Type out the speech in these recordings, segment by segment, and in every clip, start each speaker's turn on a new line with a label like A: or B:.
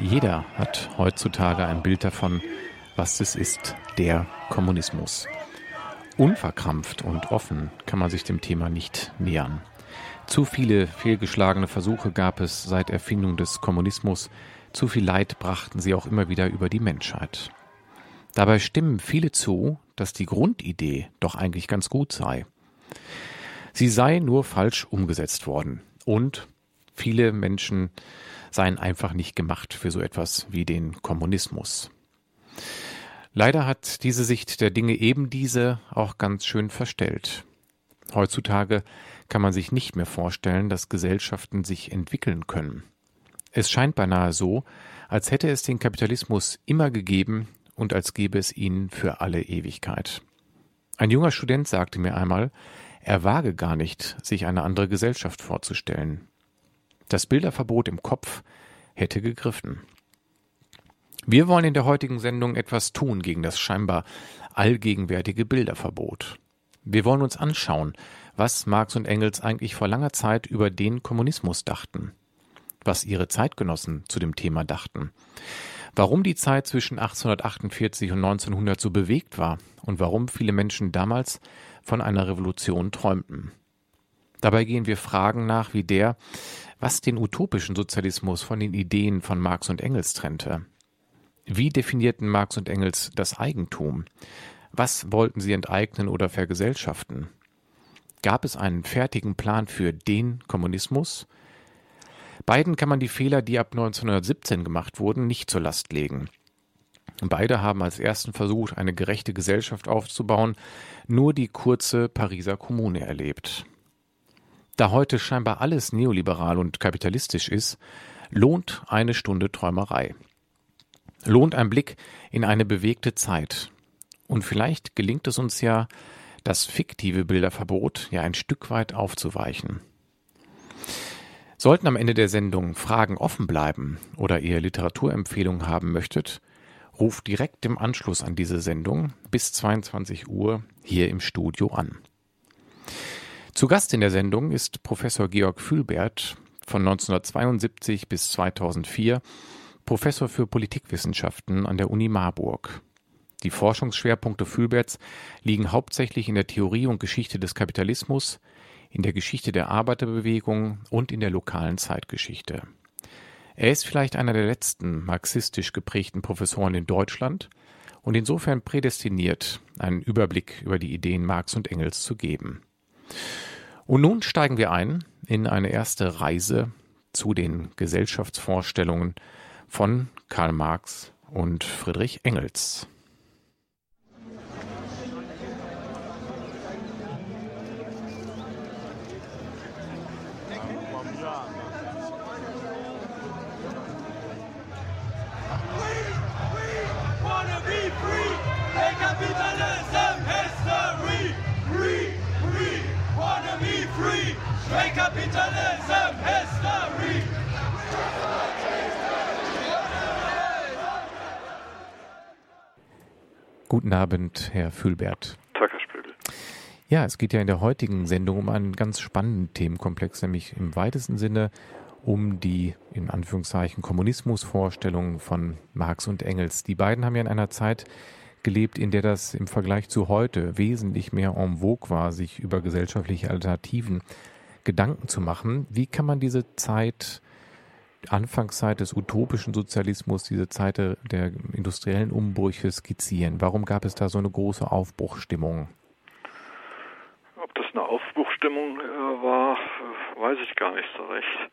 A: Jeder hat heutzutage ein Bild davon, was es ist, der Kommunismus. Unverkrampft und offen kann man sich dem Thema nicht nähern. Zu viele fehlgeschlagene Versuche gab es seit Erfindung des Kommunismus, zu viel Leid brachten sie auch immer wieder über die Menschheit. Dabei stimmen viele zu, dass die Grundidee doch eigentlich ganz gut sei. Sie sei nur falsch umgesetzt worden und viele Menschen seien einfach nicht gemacht für so etwas wie den Kommunismus. Leider hat diese Sicht der Dinge eben diese auch ganz schön verstellt. Heutzutage kann man sich nicht mehr vorstellen, dass Gesellschaften sich entwickeln können. Es scheint beinahe so, als hätte es den Kapitalismus immer gegeben und als gäbe es ihn für alle Ewigkeit. Ein junger Student sagte mir einmal, er wage gar nicht, sich eine andere Gesellschaft vorzustellen. Das Bilderverbot im Kopf hätte gegriffen. Wir wollen in der heutigen Sendung etwas tun gegen das scheinbar allgegenwärtige Bilderverbot. Wir wollen uns anschauen, was Marx und Engels eigentlich vor langer Zeit über den Kommunismus dachten, was ihre Zeitgenossen zu dem Thema dachten, warum die Zeit zwischen 1848 und 1900 so bewegt war und warum viele Menschen damals von einer Revolution träumten. Dabei gehen wir Fragen nach wie der, was den utopischen Sozialismus von den Ideen von Marx und Engels trennte. Wie definierten Marx und Engels das Eigentum? Was wollten sie enteignen oder vergesellschaften? Gab es einen fertigen Plan für den Kommunismus? Beiden kann man die Fehler, die ab 1917 gemacht wurden, nicht zur Last legen. Beide haben als ersten Versuch, eine gerechte Gesellschaft aufzubauen, nur die kurze Pariser Kommune erlebt. Da heute scheinbar alles neoliberal und kapitalistisch ist, lohnt eine Stunde Träumerei. Lohnt ein Blick in eine bewegte Zeit. Und vielleicht gelingt es uns ja, das fiktive Bilderverbot ja ein Stück weit aufzuweichen. Sollten am Ende der Sendung Fragen offen bleiben oder ihr Literaturempfehlungen haben möchtet, ruft direkt im Anschluss an diese Sendung bis 22 Uhr hier im Studio an. Zu Gast in der Sendung ist Professor Georg Fühlbert von 1972 bis 2004 Professor für Politikwissenschaften an der Uni Marburg. Die Forschungsschwerpunkte Fühlberts liegen hauptsächlich in der Theorie und Geschichte des Kapitalismus, in der Geschichte der Arbeiterbewegung und in der lokalen Zeitgeschichte. Er ist vielleicht einer der letzten marxistisch geprägten Professoren in Deutschland und insofern prädestiniert, einen Überblick über die Ideen Marx und Engels zu geben. Und nun steigen wir ein in eine erste Reise zu den Gesellschaftsvorstellungen von Karl Marx und Friedrich Engels. Guten Abend, Herr Fühlbert.
B: Tag, Herr Spödel.
A: Ja, es geht ja in der heutigen Sendung um einen ganz spannenden Themenkomplex, nämlich im weitesten Sinne um die, in Anführungszeichen, Kommunismusvorstellungen von Marx und Engels. Die beiden haben ja in einer Zeit gelebt, in der das im Vergleich zu heute wesentlich mehr en vogue war, sich über gesellschaftliche Alternativen Gedanken zu machen. Wie kann man diese Zeit, Anfangszeit des utopischen Sozialismus, diese Zeit der industriellen Umbrüche skizzieren? Warum gab es da so eine große Aufbruchstimmung?
B: Ob das eine Aufbruchstimmung äh, war, weiß ich gar nicht so recht.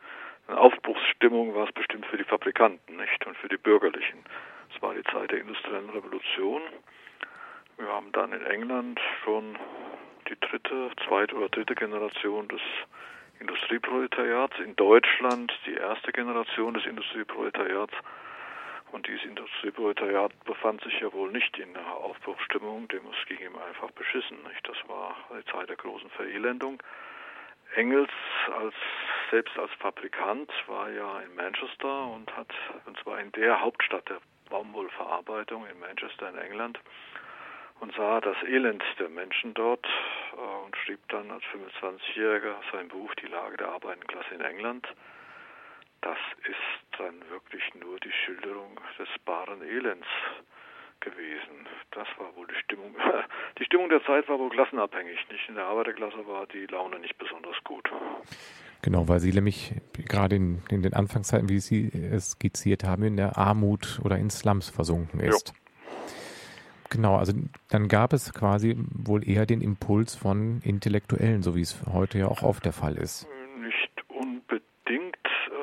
B: Eine Aufbruchsstimmung war es bestimmt für die Fabrikanten, nicht? Und für die Bürgerlichen. Es war die Zeit der industriellen Revolution. Wir haben dann in England schon die dritte, zweite oder dritte Generation des Industrieproletariats, in Deutschland die erste Generation des Industrieproletariats. Und dieses Industrieproletariat befand sich ja wohl nicht in einer Aufbruchsstimmung, dem es ging ihm einfach beschissen. Nicht? Das war die Zeit der großen Verelendung. Engels als selbst als Fabrikant war ja in Manchester und hat und zwar in der Hauptstadt der Baumwollverarbeitung in Manchester in England und sah das Elend der Menschen dort und schrieb dann als 25-Jähriger sein Buch Die Lage der arbeitenden Klasse in England. das ist dann wirklich nur die Schilderung des baren Elends gewesen. Das war wohl die Stimmung. Die Stimmung der Zeit war wohl klassenabhängig. Nicht in der Arbeiterklasse war die Laune nicht besonders gut.
A: Genau, weil Sie nämlich gerade in, in den Anfangszeiten, wie Sie es skizziert haben, in der Armut oder in Slums versunken ist. Jo. Genau, also dann gab es quasi wohl eher den Impuls von Intellektuellen, so wie es heute ja auch oft der Fall ist.
B: Nicht unbedingt.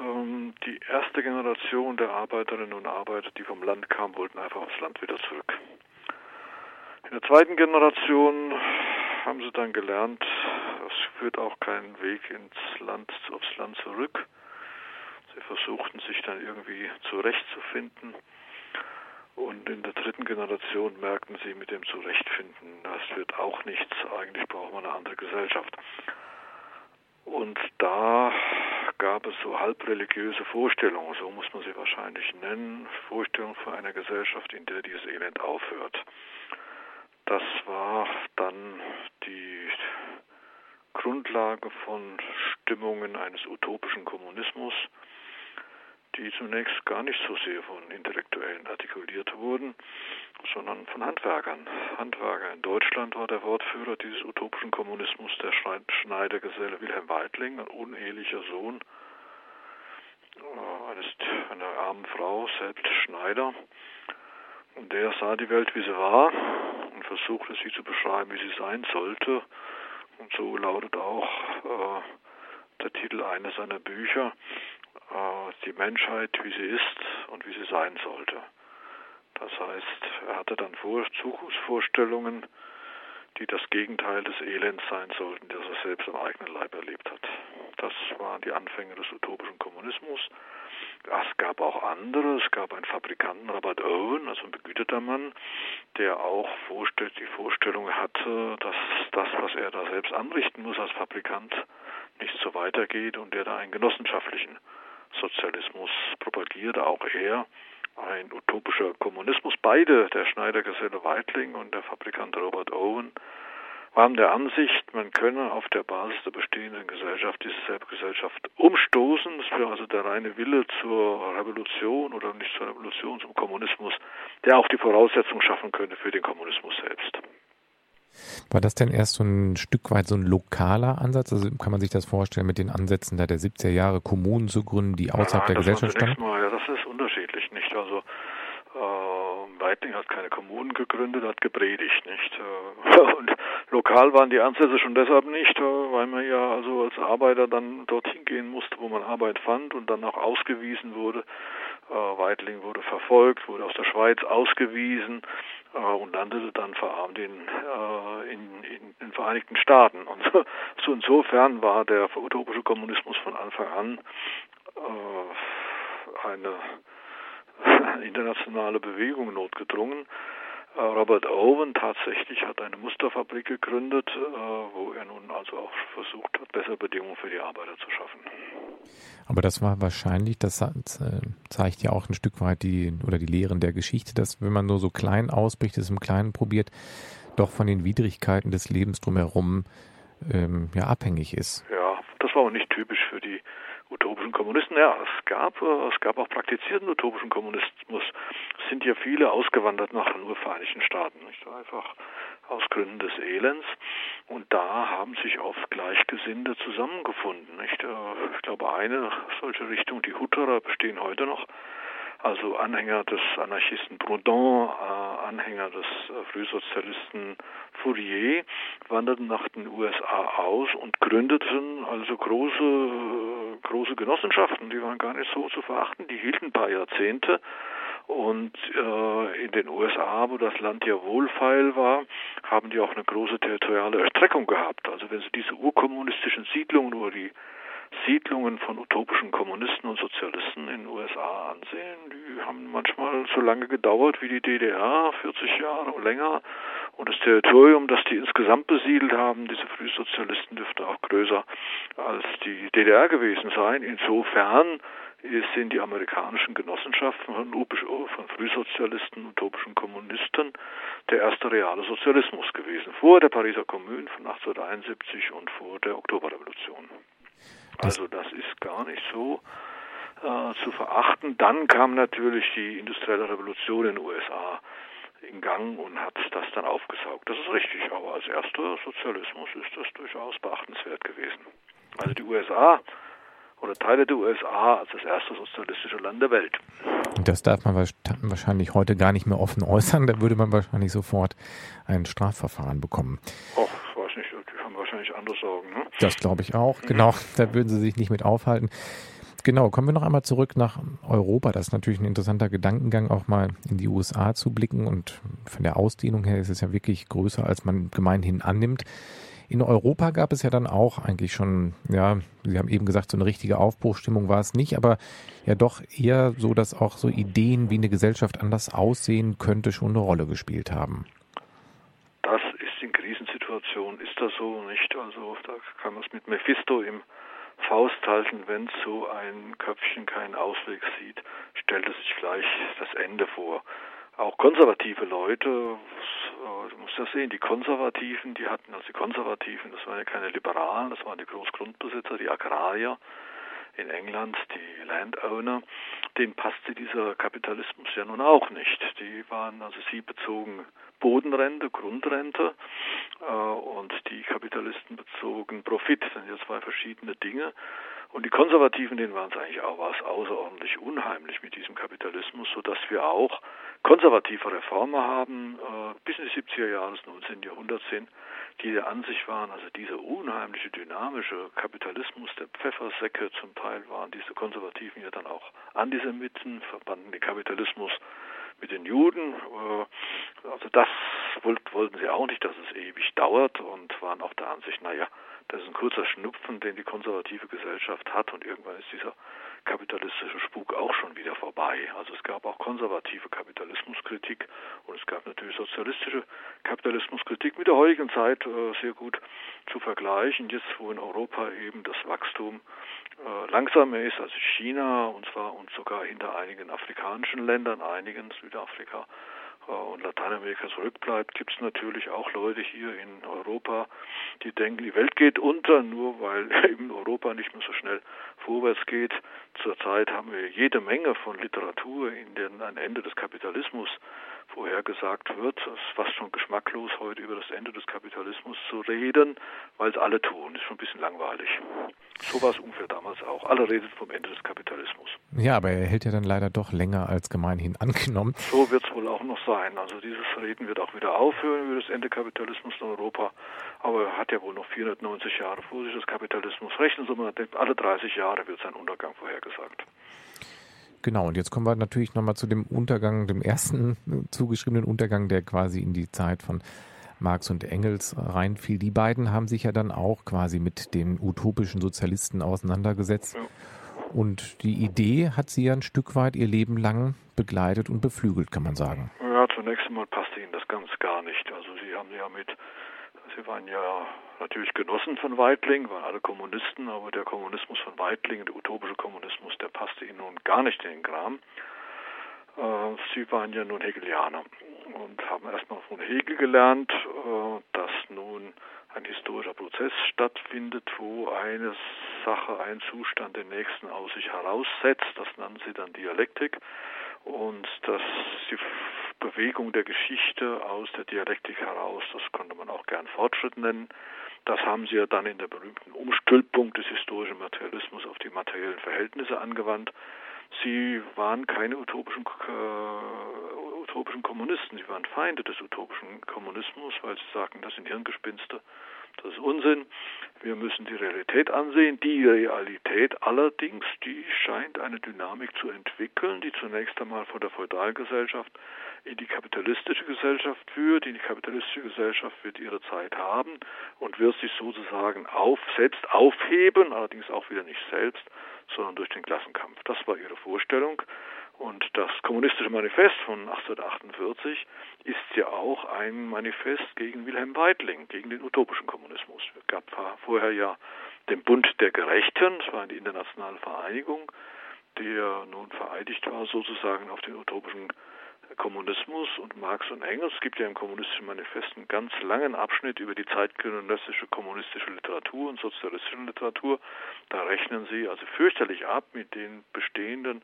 B: Ähm, die erste Generation der Arbeiterinnen und Arbeiter, die vom Land kamen, wollten einfach aufs Land wieder zurück. In der zweiten Generation haben sie dann gelernt, es führt auch kein Weg ins Land, aufs Land zurück. Sie versuchten sich dann irgendwie zurechtzufinden. Und in der dritten Generation merkten sie mit dem Zurechtfinden, das wird auch nichts, eigentlich braucht man eine andere Gesellschaft. Und da gab es so halbreligiöse Vorstellungen, so muss man sie wahrscheinlich nennen, Vorstellungen von einer Gesellschaft, in der dieses Elend aufhört. Das war dann die Grundlage von Stimmungen eines utopischen Kommunismus, die zunächst gar nicht so sehr von Intellektuellen artikuliert wurden, sondern von Handwerkern. Handwerker in Deutschland war der Wortführer dieses utopischen Kommunismus der Schneidergeselle Wilhelm Weidling, ein unehelicher Sohn äh, eines, einer armen Frau, selbst Schneider. Und der sah die Welt, wie sie war und versuchte sie zu beschreiben, wie sie sein sollte. Und so lautet auch äh, der Titel eines seiner Bücher, Die Menschheit, wie sie ist und wie sie sein sollte. Das heißt, er hatte dann Vor Zukunftsvorstellungen, die das Gegenteil des Elends sein sollten, das er selbst am eigenen Leib erlebt hat. Das waren die Anfänge des utopischen Kommunismus. Es gab auch andere. Es gab einen Fabrikanten, Robert Owen, also ein begüterter Mann, der auch die Vorstellung hatte, dass das, was er da selbst anrichten muss als Fabrikant, nicht so weitergeht und der da einen genossenschaftlichen Sozialismus propagierte. Auch er ein utopischer Kommunismus. Beide, der Schneidergeselle Weidling und der Fabrikant Robert Owen, waren der Ansicht, man könne auf der Basis der bestehenden Gesellschaft diese Selbstgesellschaft umstoßen. Das wäre also der reine Wille zur Revolution oder nicht zur Revolution, zum Kommunismus, der auch die Voraussetzung schaffen könnte für den Kommunismus selbst.
A: War das denn erst so ein Stück weit so ein lokaler Ansatz? Also kann man sich das vorstellen, mit den Ansätzen der 70er Jahre Kommunen zu gründen, die außerhalb ja, der Gesellschaft standen?
B: Mal, ja, das ist unterschiedlich, nicht? Also äh, Weidling hat keine Kommunen gegründet, hat gepredigt, nicht? Äh, und lokal waren die Ansätze schon deshalb nicht, äh, weil man ja also als Arbeiter dann dorthin gehen musste, wo man Arbeit fand und dann auch ausgewiesen wurde. Äh, Weidling wurde verfolgt, wurde aus der Schweiz ausgewiesen und landete dann verarmt in, äh, in, in, den Vereinigten Staaten. Und so, so insofern war der utopische Kommunismus von Anfang an äh, eine internationale Bewegung notgedrungen. Äh, Robert Owen tatsächlich hat eine Musterfabrik gegründet, äh, wo er nun also auch versucht hat, bessere Bedingungen für die Arbeiter zu schaffen.
A: Aber das war wahrscheinlich, das zeigt ja auch ein Stück weit die oder die Lehren der Geschichte, dass wenn man nur so klein ausbricht, es im Kleinen probiert, doch von den Widrigkeiten des Lebens drumherum ähm, ja abhängig ist.
B: Ja, das war aber nicht typisch für die utopischen Kommunisten. Ja, es gab, äh, es gab auch praktizierten utopischen Kommunismus. Es sind ja viele ausgewandert nach den Vereinigten Staaten, nicht einfach aus Gründen des Elends. Und da haben sich oft Gleichgesinnte zusammengefunden. Nicht? Äh, ich glaube, eine solche Richtung, die Hutterer bestehen heute noch also Anhänger des Anarchisten Proudhon, äh, Anhänger des Frühsozialisten Fourier, wanderten nach den USA aus und gründeten also große, große Genossenschaften, die waren gar nicht so zu verachten, die hielten ein paar Jahrzehnte und äh, in den USA, wo das Land ja wohlfeil war, haben die auch eine große territoriale Erstreckung gehabt. Also wenn Sie diese urkommunistischen Siedlungen oder die Siedlungen von utopischen Kommunisten und Sozialisten in den USA ansehen, die haben manchmal so lange gedauert wie die DDR, 40 Jahre und länger. Und das Territorium, das die insgesamt besiedelt haben, diese Frühsozialisten, dürfte auch größer als die DDR gewesen sein. Insofern sind die amerikanischen Genossenschaften von, von Frühsozialisten, utopischen Kommunisten der erste reale Sozialismus gewesen, vor der Pariser Kommune von 1871 und vor der Oktoberrevolution. Also das ist gar nicht so äh, zu verachten. Dann kam natürlich die industrielle Revolution in den USA in Gang und hat das dann aufgesaugt. Das ist richtig, aber als erster Sozialismus ist das durchaus beachtenswert gewesen. Also die USA oder Teile der USA als das erste sozialistische Land der Welt.
A: Das darf man wahrscheinlich heute gar nicht mehr offen äußern. Da würde man wahrscheinlich sofort ein Strafverfahren bekommen.
B: Och, ich weiß nicht, die haben wahrscheinlich andere Sorgen. Ne?
A: Das glaube ich auch. Mhm. Genau, da würden sie sich nicht mit aufhalten. Genau, kommen wir noch einmal zurück nach Europa. Das ist natürlich ein interessanter Gedankengang, auch mal in die USA zu blicken. Und von der Ausdehnung her ist es ja wirklich größer, als man gemeinhin annimmt. In Europa gab es ja dann auch eigentlich schon, ja, Sie haben eben gesagt, so eine richtige Aufbruchstimmung war es nicht, aber ja doch eher so, dass auch so Ideen, wie eine Gesellschaft anders aussehen könnte, schon eine Rolle gespielt haben.
B: Das ist in Krisensituationen, ist das so nicht? Also da kann man es mit Mephisto im Faust halten, wenn so ein Köpfchen keinen Ausweg sieht, stellt es sich gleich das Ende vor. Auch konservative Leute, du musst ja sehen, die Konservativen, die hatten, also die Konservativen, das waren ja keine Liberalen, das waren die Großgrundbesitzer, die Agrarier in England, die Landowner, denen passte dieser Kapitalismus ja nun auch nicht. Die waren, also sie bezogen Bodenrente, Grundrente äh, und die Kapitalisten bezogen Profit. Das sind ja zwei verschiedene Dinge. Und die Konservativen, denen waren es eigentlich auch was außerordentlich unheimlich mit diesem Kapitalismus, sodass wir auch konservative Reformer haben, äh, bis in die 70er Jahre des 19. Jahrhunderts sind, die der Ansicht waren, also dieser unheimliche, dynamische Kapitalismus der Pfeffersäcke, zum Teil waren diese Konservativen ja dann auch Antisemiten, verbanden den Kapitalismus mit den Juden. Äh, also das wollten sie auch nicht, dass es ewig dauert und waren auch der Ansicht, naja, das ist ein kurzer Schnupfen, den die konservative Gesellschaft hat und irgendwann ist dieser kapitalistische Spuk auch schon wieder vorbei. Also es gab auch konservative Kapitalismuskritik und es gab natürlich sozialistische Kapitalismuskritik mit der heutigen Zeit äh, sehr gut zu vergleichen. Jetzt, wo in Europa eben das Wachstum äh, langsamer ist als China und zwar und sogar hinter einigen afrikanischen Ländern, einigen Südafrika und Lateinamerika zurückbleibt, gibt es natürlich auch Leute hier in Europa, die denken, die Welt geht unter, nur weil eben Europa nicht mehr so schnell vorwärts geht. Zurzeit haben wir jede Menge von Literatur, in der ein Ende des Kapitalismus vorhergesagt wird. Es ist fast schon geschmacklos, heute über das Ende des Kapitalismus zu reden, weil es alle tun. Das ist schon ein bisschen langweilig. So war es ungefähr damals auch. Alle reden vom Ende des Kapitalismus.
A: Ja, aber er hält ja dann leider doch länger als gemeinhin angenommen.
B: So wird es wohl auch noch sein. Also dieses Reden wird auch wieder aufhören über das Ende Kapitalismus in Europa. Aber er hat ja wohl noch 490 Jahre vor sich, das Kapitalismus. Rechnen Sie mal, alle 30 Jahre wird sein Untergang vorhergesagt.
A: Genau, und jetzt kommen wir natürlich nochmal zu dem Untergang, dem ersten zugeschriebenen Untergang, der quasi in die Zeit von Marx und Engels reinfiel. Die beiden haben sich ja dann auch quasi mit den utopischen Sozialisten auseinandergesetzt. Ja. Und die Idee hat sie ja ein Stück weit ihr Leben lang begleitet und beflügelt, kann man sagen.
B: Ja, zunächst einmal passte ihnen das ganz gar nicht. Also sie haben ja mit Sie waren ja natürlich Genossen von Weitling, waren alle Kommunisten, aber der Kommunismus von Weitling, der utopische Kommunismus, der passte ihnen nun gar nicht in den Kram. Äh, sie waren ja nun Hegelianer und haben erstmal von Hegel gelernt, äh, dass nun ein historischer Prozess stattfindet, wo eine Sache, ein Zustand den nächsten aus sich heraussetzt. Das nannten sie dann Dialektik und dass die Bewegung der Geschichte aus der Dialektik heraus, das konnte man auch gern Fortschritt nennen. Das haben sie ja dann in der berühmten Umstülpung des historischen Materialismus auf die materiellen Verhältnisse angewandt. Sie waren keine utopischen, äh, utopischen Kommunisten, sie waren Feinde des utopischen Kommunismus, weil sie sagten, das sind Hirngespinste das ist Unsinn. Wir müssen die Realität ansehen. Die Realität allerdings, die scheint eine Dynamik zu entwickeln, die zunächst einmal von der Feudalgesellschaft in die kapitalistische Gesellschaft führt. Die kapitalistische Gesellschaft wird ihre Zeit haben und wird sich sozusagen auf, selbst aufheben, allerdings auch wieder nicht selbst, sondern durch den Klassenkampf. Das war ihre Vorstellung. Und das Kommunistische Manifest von 1848 ist ja auch ein Manifest gegen Wilhelm Weitling, gegen den utopischen Kommunismus. Es gab vorher ja den Bund der Gerechten, das war eine internationale Vereinigung, der nun vereidigt war sozusagen auf den utopischen Kommunismus und Marx und Engels. Es gibt ja im Kommunistischen Manifest einen ganz langen Abschnitt über die zeitgenössische kommunistische Literatur und sozialistische Literatur. Da rechnen sie also fürchterlich ab mit den bestehenden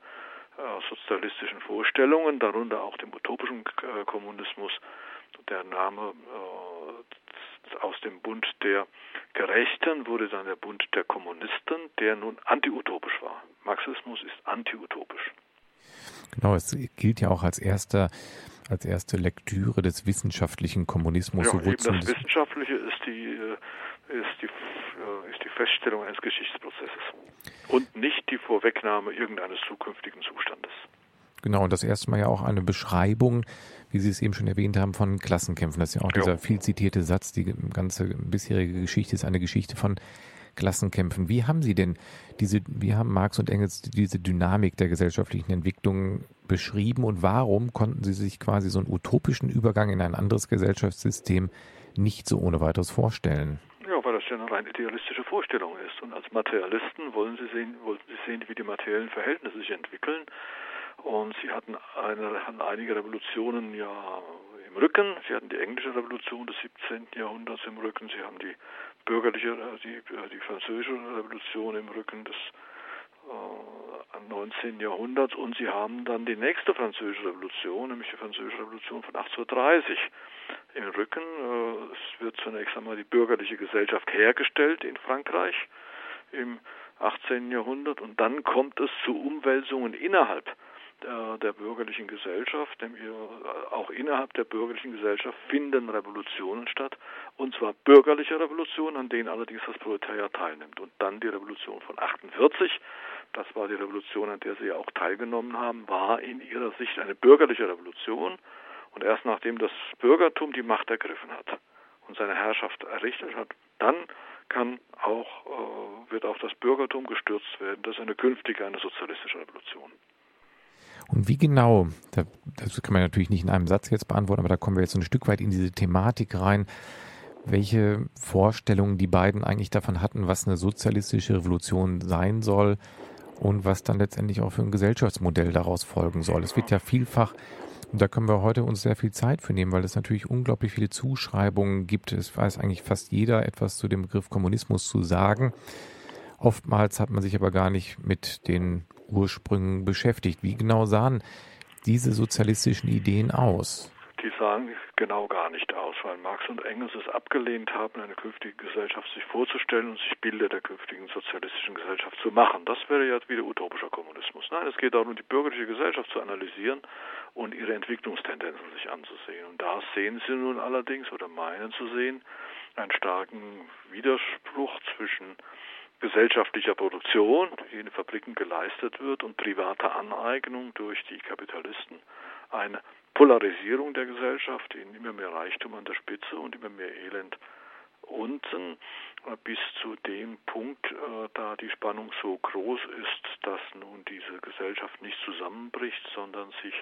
B: sozialistischen Vorstellungen, darunter auch dem utopischen äh, Kommunismus. Der Name äh, aus dem Bund der Gerechten wurde dann der Bund der Kommunisten, der nun antiutopisch war. Marxismus ist antiutopisch.
A: Genau, es gilt ja auch als erster als erste Lektüre des wissenschaftlichen Kommunismus.
B: Ja, so eben das Wissenschaftliche ist die, äh, ist, die, äh, ist die Feststellung eines Geschichtsprozesses und nicht die Vorwegnahme irgendeines zukünftigen Zustandes.
A: Genau, und das erste Mal ja auch eine Beschreibung, wie Sie es eben schon erwähnt haben, von Klassenkämpfen. Das ist ja auch dieser viel zitierte Satz, die ganze bisherige Geschichte ist eine Geschichte von Klassenkämpfen. Wie haben Sie denn diese, wie haben Marx und Engels diese Dynamik der gesellschaftlichen Entwicklung beschrieben und warum konnten Sie sich quasi so einen utopischen Übergang in ein anderes Gesellschaftssystem nicht so ohne weiteres vorstellen?
B: Ja eine rein idealistische Vorstellung ist. Und als Materialisten wollen Sie sehen, wollen Sie sehen, wie die materiellen Verhältnisse sich entwickeln. Und Sie hatten, eine, hatten einige Revolutionen ja im Rücken. Sie hatten die englische Revolution des 17. Jahrhunderts im Rücken. Sie haben die bürgerliche, äh, die, äh, die französische Revolution im Rücken des äh, 19. Jahrhunderts und sie haben dann die nächste französische Revolution, nämlich die französische Revolution von 1830 im Rücken. Äh, es wird zunächst einmal die bürgerliche Gesellschaft hergestellt in Frankreich im 18. Jahrhundert und dann kommt es zu Umwälzungen innerhalb der, der bürgerlichen Gesellschaft, nämlich äh, auch innerhalb der bürgerlichen Gesellschaft finden Revolutionen statt, und zwar bürgerliche Revolutionen, an denen allerdings das Proletariat teilnimmt. Und dann die Revolution von 48, das war die Revolution, an der Sie ja auch teilgenommen haben, war in Ihrer Sicht eine bürgerliche Revolution. Und erst nachdem das Bürgertum die Macht ergriffen hat und seine Herrschaft errichtet hat, dann kann auch, äh, wird auch das Bürgertum gestürzt werden. Das ist eine künftige, eine sozialistische Revolution.
A: Und wie genau, das kann man natürlich nicht in einem Satz jetzt beantworten, aber da kommen wir jetzt ein Stück weit in diese Thematik rein, welche Vorstellungen die beiden eigentlich davon hatten, was eine sozialistische Revolution sein soll und was dann letztendlich auch für ein Gesellschaftsmodell daraus folgen soll. Es wird ja vielfach, und da können wir heute uns sehr viel Zeit für nehmen, weil es natürlich unglaublich viele Zuschreibungen gibt. Es weiß eigentlich fast jeder etwas zu dem Begriff Kommunismus zu sagen. Oftmals hat man sich aber gar nicht mit den Ursprüngen beschäftigt. Wie genau sahen diese sozialistischen Ideen aus?
B: Die sahen genau gar nicht aus, weil Marx und Engels es abgelehnt haben, eine künftige Gesellschaft sich vorzustellen und sich Bilder der künftigen sozialistischen Gesellschaft zu machen. Das wäre ja wieder utopischer Kommunismus. Nein, es geht darum, die bürgerliche Gesellschaft zu analysieren und ihre Entwicklungstendenzen sich anzusehen. Und da sehen sie nun allerdings oder meinen zu sehen einen starken Widerspruch zwischen gesellschaftlicher Produktion, die in den Fabriken geleistet wird, und privater Aneignung durch die Kapitalisten eine Polarisierung der Gesellschaft in immer mehr Reichtum an der Spitze und immer mehr Elend unten, äh, bis zu dem Punkt, äh, da die Spannung so groß ist, dass nun diese Gesellschaft nicht zusammenbricht, sondern sich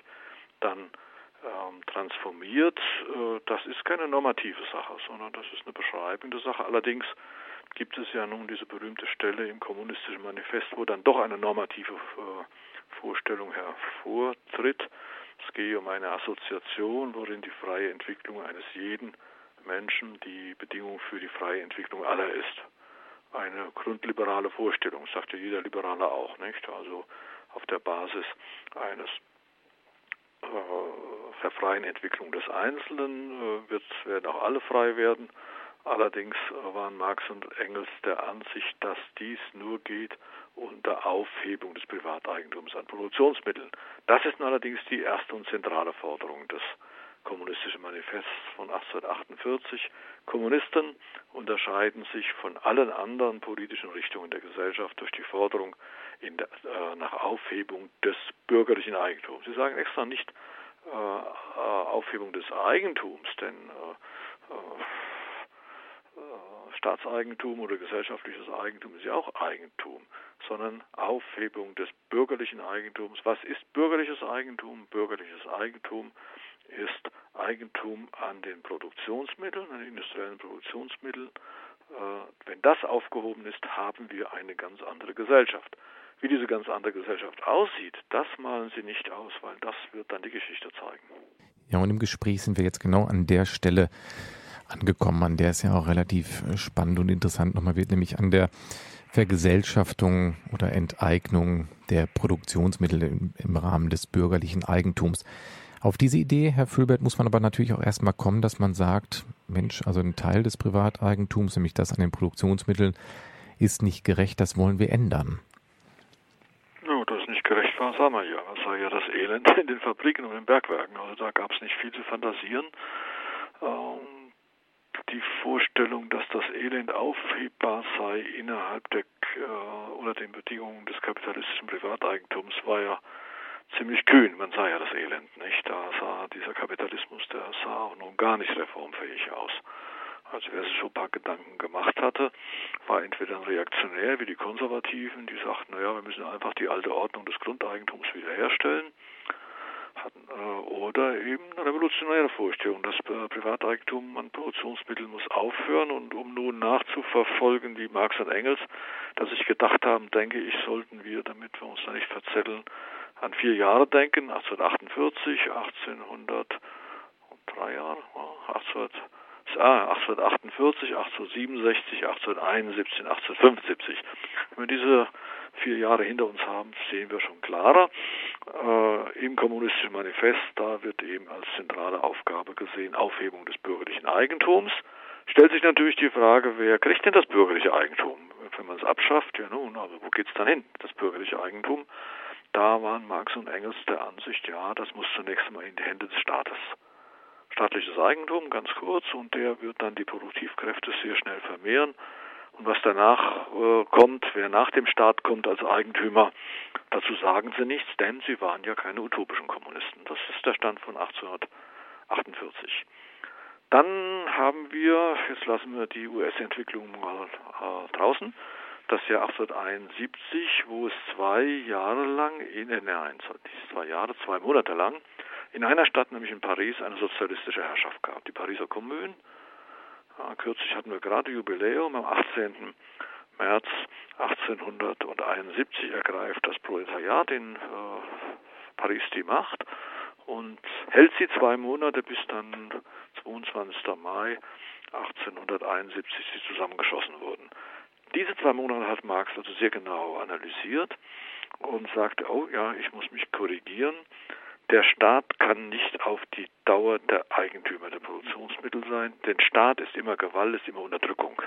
B: dann ähm, transformiert. Äh, das ist keine normative Sache, sondern das ist eine beschreibende Sache. Allerdings gibt es ja nun diese berühmte Stelle im kommunistischen Manifest, wo dann doch eine normative Vorstellung hervortritt. Es gehe um eine Assoziation, worin die freie Entwicklung eines jeden Menschen die Bedingung für die freie Entwicklung aller ist. Eine grundliberale Vorstellung, sagt ja jeder Liberaler auch, nicht? Also auf der Basis eines äh, der freien Entwicklung des Einzelnen äh, wird, werden auch alle frei werden Allerdings waren Marx und Engels der Ansicht, dass dies nur geht unter Aufhebung des Privateigentums an Produktionsmitteln. Das ist allerdings die erste und zentrale Forderung des Kommunistischen Manifests von 1848. Kommunisten unterscheiden sich von allen anderen politischen Richtungen der Gesellschaft durch die Forderung der, äh, nach Aufhebung des bürgerlichen Eigentums. Sie sagen extra nicht äh, äh Aufhebung des Eigentums, denn äh, äh Staatseigentum oder gesellschaftliches Eigentum ist ja auch Eigentum, sondern Aufhebung des bürgerlichen Eigentums. Was ist bürgerliches Eigentum? Bürgerliches Eigentum ist Eigentum an den Produktionsmitteln, an den industriellen Produktionsmitteln, äh, wenn das aufgehoben ist, haben wir eine ganz andere Gesellschaft. Wie diese ganz andere Gesellschaft aussieht, das malen sie nicht aus, weil das wird dann die Geschichte zeigen.
A: Ja, und im Gespräch sind wir jetzt genau an der Stelle angekommen, an der es ja auch relativ äh, spannend und interessant nochmal wird, nämlich an der Vergesellschaftung oder Enteignung der Produktionsmittel im, im, Rahmen des bürgerlichen Eigentums. Auf diese Idee, Herr Fülbert, muss man aber natürlich auch erstmal kommen, dass man sagt, Mensch, also ein Teil des Privateigentums, nämlich das an den Produktionsmitteln, ist nicht gerecht, das wollen wir ändern.
B: Ja, das ist nicht gerecht war, sagen wir ja. Das war ja das Elend in den Fabriken und den Bergwerken. Also da gab es nicht viel zu fantasieren. Ähm, die Vorstellung, dass das Elend aufhebbar sei innerhalb der äh, unter den Bedingungen des kapitalistischen Privateigentums, war ja ziemlich kühn. Man sah ja das Elend nicht. Da sah dieser Kapitalismus, der sah auch nun gar nicht reformfähig aus. Also wer sich schon ein paar Gedanken gemacht hatte, war entweder ein Reaktionär wie die Konservativen, die sagten, naja, wir müssen einfach die alte Ordnung des Grundeigentums wiederherstellen hatten. Äh, oder eben eine revolutionäre Vorstellung, das äh, Privateigentum an Produktionsmitteln muss aufhören und um nun nachzuverfolgen, wie Marx und Engels das sich gedacht haben, denke ich, sollten wir, damit wir uns da nicht verzetteln, an vier Jahre denken, 1848, 1800 und drei Jahre, 1800, 1848, 1867, 1871, 1875. Wenn wir diese vier Jahre hinter uns haben, sehen wir schon klarer. Äh, Im kommunistischen Manifest, da wird eben als zentrale Aufgabe gesehen Aufhebung des bürgerlichen Eigentums. Stellt sich natürlich die Frage, wer kriegt denn das bürgerliche Eigentum? Wenn man es abschafft, ja nun, aber wo geht's dann hin, das bürgerliche Eigentum? Da waren Marx und Engels der Ansicht, ja, das muss zunächst einmal in die Hände des Staates. Staatliches Eigentum, ganz kurz, und der wird dann die Produktivkräfte sehr schnell vermehren und was danach äh, kommt, wer nach dem Staat kommt als Eigentümer, dazu sagen sie nichts, denn sie waren ja keine utopischen Kommunisten. Das ist der Stand von 1848. Dann haben wir, jetzt lassen wir die US-Entwicklung mal äh, draußen, das Jahr 1871, wo es zwei Jahre lang, in, äh, nein, zwei Jahre, zwei Monate lang, in einer Stadt, nämlich in Paris, eine sozialistische Herrschaft gab. Die Pariser Kommune ja, kürzlich hatten wir gerade Jubiläum. Am 18. März 1871 ergreift das Proletariat in äh, Paris die Macht und hält sie zwei Monate bis dann 22. Mai 1871 sie zusammengeschossen wurden. Diese zwei Monate hat Marx also sehr genau analysiert und sagte, oh ja, ich muss mich korrigieren. Der Staat kann nicht auf die Dauer der Eigentümer der Produktionsmittel sein, denn Staat ist immer Gewalt, ist immer Unterdrückung.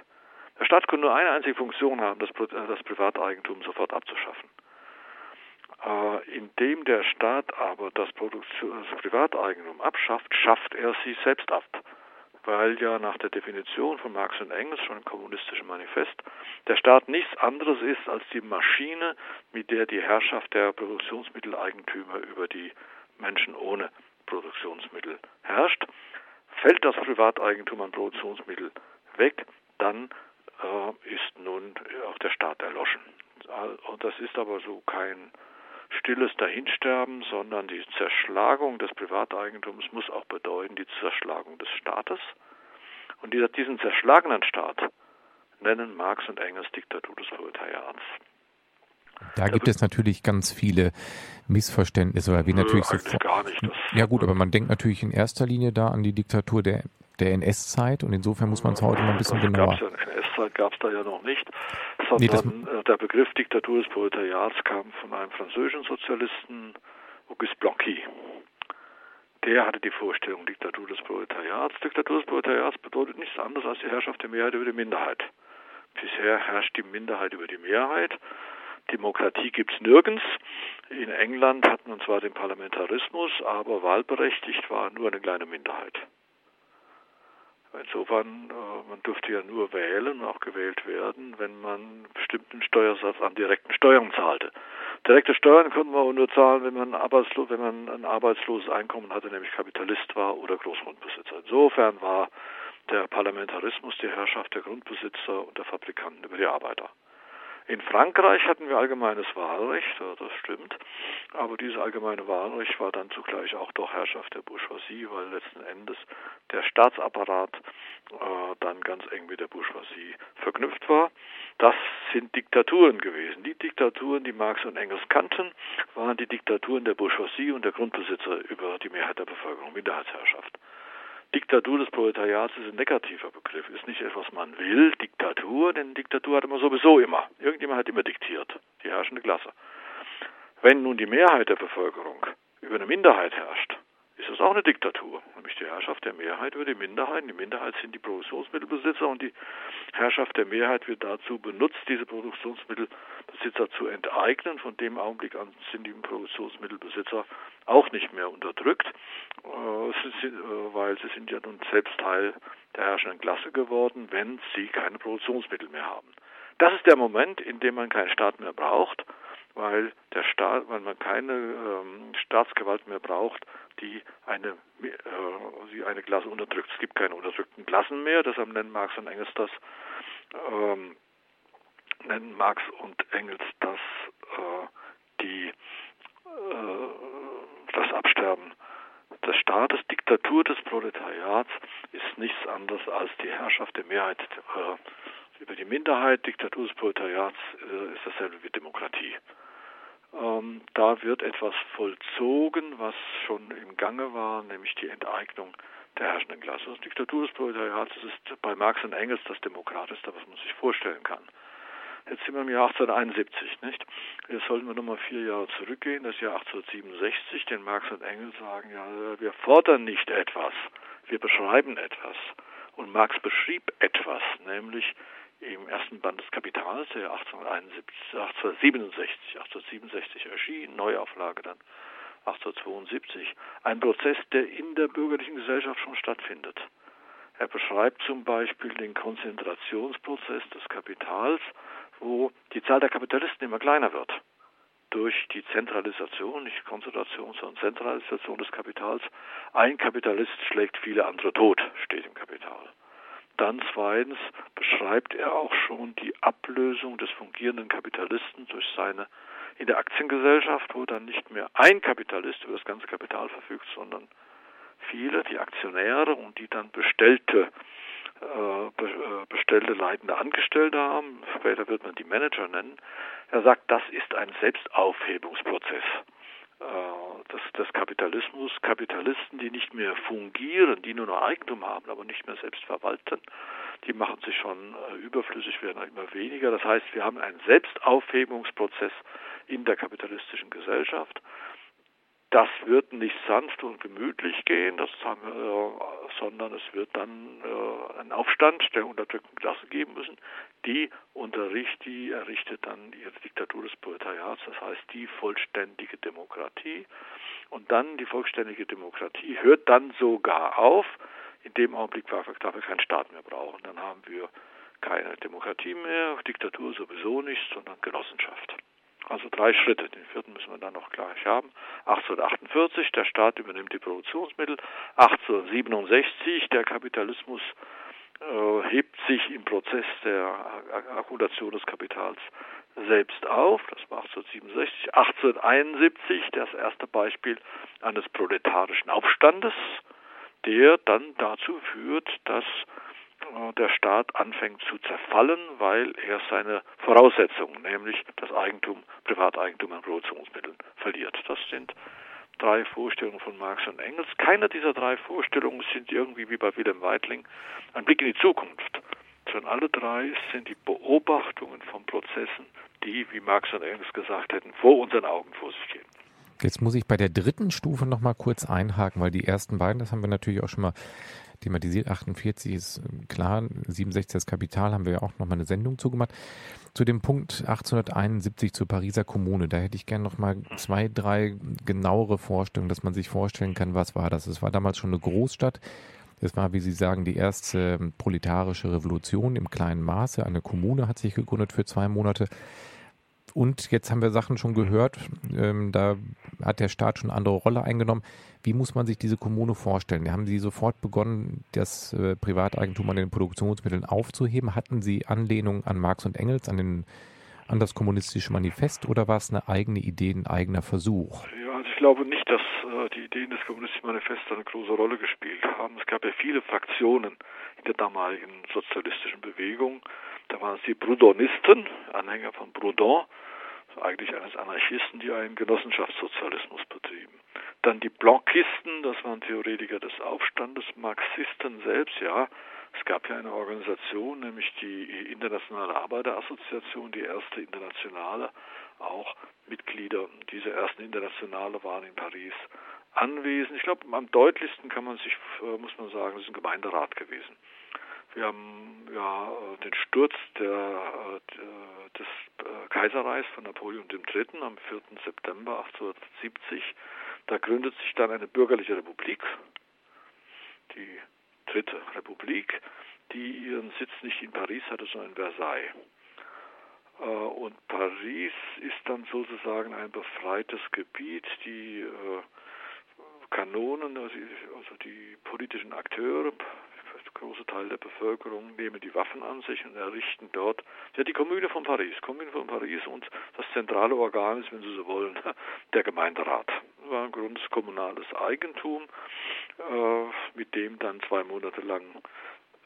B: Der Staat kann nur eine einzige Funktion haben, das, das Privateigentum sofort abzuschaffen. Äh, indem der Staat aber das, das Privateigentum abschafft, schafft er sich selbst ab. Weil ja nach der Definition von Marx und Engels schon im kommunistischen Manifest der Staat nichts anderes ist als die Maschine, mit der die Herrschaft der Produktionsmitteleigentümer über die Menschen ohne Produktionsmittel herrscht. Fällt das Privateigentum an Produktionsmittel weg, dann äh, ist nun auch der Staat erloschen. Und das ist aber so kein stilles Dahinsterben, sondern die Zerschlagung des Privateigentums muss auch bedeuten die Zerschlagung des Staates. Und diesen zerschlagenen Staat nennen Marx und Engels Diktatur des Proletariats.
A: Da gibt es natürlich ganz viele Missverständnisse, weil wir Nö, natürlich sofort. Gar nicht, ja gut, aber man denkt natürlich in erster Linie da an die Diktatur der, der NS-Zeit und insofern muss man es heute mal ein bisschen genauer.
B: Ja, NS-Zeit gab es da ja noch nicht, sondern nee, der Begriff Diktatur des Proletariats kam von einem französischen Sozialisten, Auguste Blanqui. Der hatte die Vorstellung Diktatur des Proletariats. Diktatur des Proletariats bedeutet nichts anderes als die Herrschaft der Mehrheit über die Minderheit. Bisher herrscht die Minderheit über die Mehrheit Demokratie gibt es nirgends. In England hat man zwar den Parlamentarismus, aber wahlberechtigt war nur eine kleine Minderheit. Insofern, äh, man durfte ja nur wählen auch gewählt werden, wenn man einen bestimmten Steuersatz an direkten Steuern zahlte. Direkte Steuern konnte man auch nur zahlen, wenn man, arbeitslos, wenn man ein arbeitsloses Einkommen hatte, nämlich Kapitalist war oder Großgrundbesitzer. Insofern war der Parlamentarismus die Herrschaft der Grundbesitzer und der Fabrikanten über die Arbeiter. In Frankreich hatten wir allgemeines Wahlrecht, das stimmt, aber dieses allgemeine Wahlrecht war dann zugleich auch doch Herrschaft der Bourgeoisie, weil letzten Endes der Staatsapparat äh, dann ganz eng mit der Bourgeoisie verknüpft war. Das sind Diktaturen gewesen. Die Diktaturen, die Marx und Engels kannten, waren die Diktaturen der Bourgeoisie und der Grundbesitzer über die Mehrheit der Bevölkerung, Minderheitsherrschaft. Diktatur des Proletariats ist ein negativer Begriff, ist nicht etwas, was man will. Diktatur, denn Diktatur hat man sowieso immer. Irgendjemand hat immer diktiert, die herrschende Klasse. Wenn nun die Mehrheit der Bevölkerung über eine Minderheit herrscht, ist das auch eine Diktatur, nämlich die Herrschaft der Mehrheit über die Minderheit. Die Minderheit sind die Produktionsmittelbesitzer und die Herrschaft der Mehrheit wird dazu benutzt, diese Produktionsmittelbesitzer zu enteignen. Von dem Augenblick an sind die Produktionsmittelbesitzer auch nicht mehr unterdrückt, äh, äh, weil sie sind ja nun selbst Teil der herrschenden Klasse geworden, wenn sie keine Produktionsmittel mehr haben. Das ist der Moment, in dem man keinen Staat mehr braucht, weil der Staat, weil man keine ähm, Staatsgewalt mehr braucht, die eine, äh, die eine Klasse unterdrückt. Es gibt keine unterdrückten Klassen mehr, deshalb nennen Marx und Engels das, ähm, nennen Marx und Engels das äh, die äh, das Absterben des Staates, Diktatur des Proletariats ist nichts anderes als die Herrschaft der Mehrheit äh, über die Minderheit. Diktatur des Proletariats äh, ist dasselbe wie Demokratie. Ähm, da wird etwas vollzogen, was schon im Gange war, nämlich die Enteignung der herrschenden Klasse. Das Diktatur des Proletariats ist bei Marx und Engels das Demokratischste, was man sich vorstellen kann. Jetzt sind wir im Jahr 1871, nicht? Jetzt sollten wir nochmal vier Jahre zurückgehen, das Jahr 1867, denn Marx und Engels sagen ja, wir fordern nicht etwas, wir beschreiben etwas. Und Marx beschrieb etwas, nämlich im ersten Band des Kapitals, der 1871, 1867, 1867 erschien, Neuauflage dann 1872, ein Prozess, der in der bürgerlichen Gesellschaft schon stattfindet. Er beschreibt zum Beispiel den Konzentrationsprozess des Kapitals, wo die Zahl der Kapitalisten immer kleiner wird. Durch die Zentralisation, nicht Konzentration, sondern Zentralisation des Kapitals. Ein Kapitalist schlägt viele andere tot, steht im Kapital. Dann zweitens beschreibt er auch schon die Ablösung des fungierenden Kapitalisten durch seine in der Aktiengesellschaft, wo dann nicht mehr ein Kapitalist über das ganze Kapital verfügt, sondern viele, die Aktionäre und die dann bestellte äh, äh, bestellte leitende Angestellte haben, später wird man die Manager nennen. Er sagt, das ist ein Selbstaufhebungsprozess des, des Kapitalismus. Kapitalisten, die nicht mehr fungieren, die nur noch Eigentum haben, aber nicht mehr selbst verwalten, die machen sich schon überflüssig, werden immer weniger. Das heißt, wir haben einen Selbstaufhebungsprozess in der kapitalistischen Gesellschaft. Das wird nicht sanft und gemütlich gehen, das haben wir, äh, sondern es wird dann äh, einen Aufstand der unterdrückten Klasse geben müssen. Die unterrichtet, die errichtet dann ihre Diktatur des Proletariats, das heißt die vollständige Demokratie. Und dann die vollständige Demokratie hört dann sogar auf, in dem Augenblick, wo wir keinen Staat mehr brauchen. Dann haben wir keine Demokratie mehr, Diktatur sowieso nicht, sondern Genossenschaft. Also drei Schritte. Den vierten müssen wir dann noch gleich haben. 1848, der Staat übernimmt die Produktionsmittel. 1867, der Kapitalismus äh, hebt sich im Prozess der Akkumulation des Kapitals selbst auf. Das war 1867. 1871, das erste Beispiel eines proletarischen Aufstandes, der dann dazu führt, dass der Staat anfängt zu zerfallen, weil er seine Voraussetzungen, nämlich das Eigentum, Privateigentum an Produktionsmitteln, verliert. Das sind drei Vorstellungen von Marx und Engels. Keine dieser drei Vorstellungen sind irgendwie wie bei Wilhelm Weitling ein Blick in die Zukunft, sondern alle drei sind die Beobachtungen von Prozessen, die, wie Marx und Engels gesagt hätten, vor unseren Augen vor sich gehen.
A: Jetzt muss ich bei der dritten Stufe noch mal kurz einhaken, weil die ersten beiden, das haben wir natürlich auch schon mal thematisiert. 48 ist ähm, klar, 67 das Kapital haben wir ja auch nochmal eine Sendung zugemacht. Zu dem Punkt 1871 zur Pariser Kommune, da hätte ich gerne nochmal zwei, drei genauere Vorstellungen, dass man sich vorstellen kann, was war das. Es war damals schon eine Großstadt. Es war, wie Sie sagen, die erste ähm, proletarische Revolution im kleinen Maße. Eine Kommune hat sich gegründet für zwei Monate. Und jetzt haben wir Sachen schon gehört, ähm, da hat der Staat schon eine andere Rolle eingenommen. Wie muss man sich diese Kommune vorstellen? Haben Sie sofort begonnen, das äh, Privateigentum an den Produktionsmitteln aufzuheben? Hatten Sie Anlehnung an Marx und Engels, an den an das kommunistische Manifest oder war es eine eigene Idee, ein eigener Versuch?
B: Ja, also ich glaube nicht, dass äh, die Ideen des kommunistischen Manifestes eine große Rolle gespielt haben. Es gab ja viele Fraktionen in der damaligen sozialistischen Bewegung. Da waren es die Proudhonisten, Anhänger von Proudhon, eigentlich eines Anarchisten, die einen Genossenschaftssozialismus betrieben. Dann die Blanquisten, das waren Theoretiker des Aufstandes, Marxisten selbst, ja. Es gab ja eine Organisation, nämlich die Internationale Arbeiterassoziation, die erste internationale, auch Mitglieder dieser ersten Internationale waren in Paris anwesend. Ich glaube, am deutlichsten kann man sich, äh, muss man sagen, es ist ein Gemeinderat gewesen. Wir haben ja den Sturz der, äh, des äh, Kaiserreichs von Napoleon III. am 4. September 1870. Da gründet sich dann eine bürgerliche Republik, die dritte Republik, die ihren Sitz nicht in Paris hatte, sondern in Versailles. Äh, und Paris ist dann sozusagen ein befreites Gebiet. Die Kanonen, also die politischen Akteure, große Teil der Bevölkerung nehmen die Waffen an sich und errichten dort ja die Kommune von Paris, Kommune von Paris und das zentrale Organ ist, wenn Sie so wollen, der Gemeinderat. Das war ein grundes kommunales Eigentum, äh, mit dem dann zwei Monate lang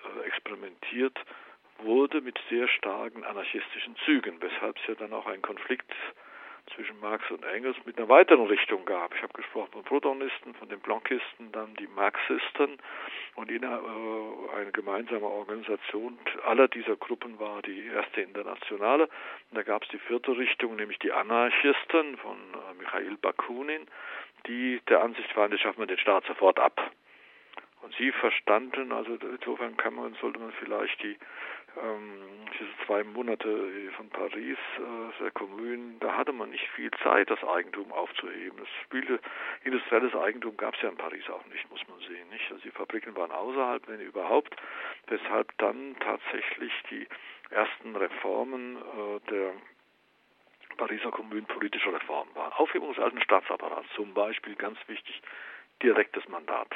B: äh, experimentiert wurde mit sehr starken anarchistischen Zügen, weshalb es ja dann auch einen Konflikt zwischen Marx und Engels mit einer weiteren Richtung gab. Ich habe gesprochen von Protonisten, von den Blanquisten, dann die Marxisten und in, äh, eine gemeinsame Organisation aller dieser Gruppen war die erste Internationale. Und da gab es die vierte Richtung, nämlich die Anarchisten von äh, Michail Bakunin, die der Ansicht waren, das schaffen wir den Staat sofort ab. Und sie verstanden, also insofern kann man, sollte man vielleicht die ähm, diese zwei Monate von Paris, äh, der Kommune, da hatte man nicht viel Zeit, das Eigentum aufzuheben. Das viele industrielles Eigentum gab es ja in Paris auch nicht, muss man sehen. Nicht? Also die Fabriken waren außerhalb, wenn überhaupt, weshalb dann tatsächlich die ersten Reformen äh, der Pariser Kommune politische Reformen waren. Aufhebung des alten Staatsapparats, zum Beispiel ganz wichtig, direktes Mandat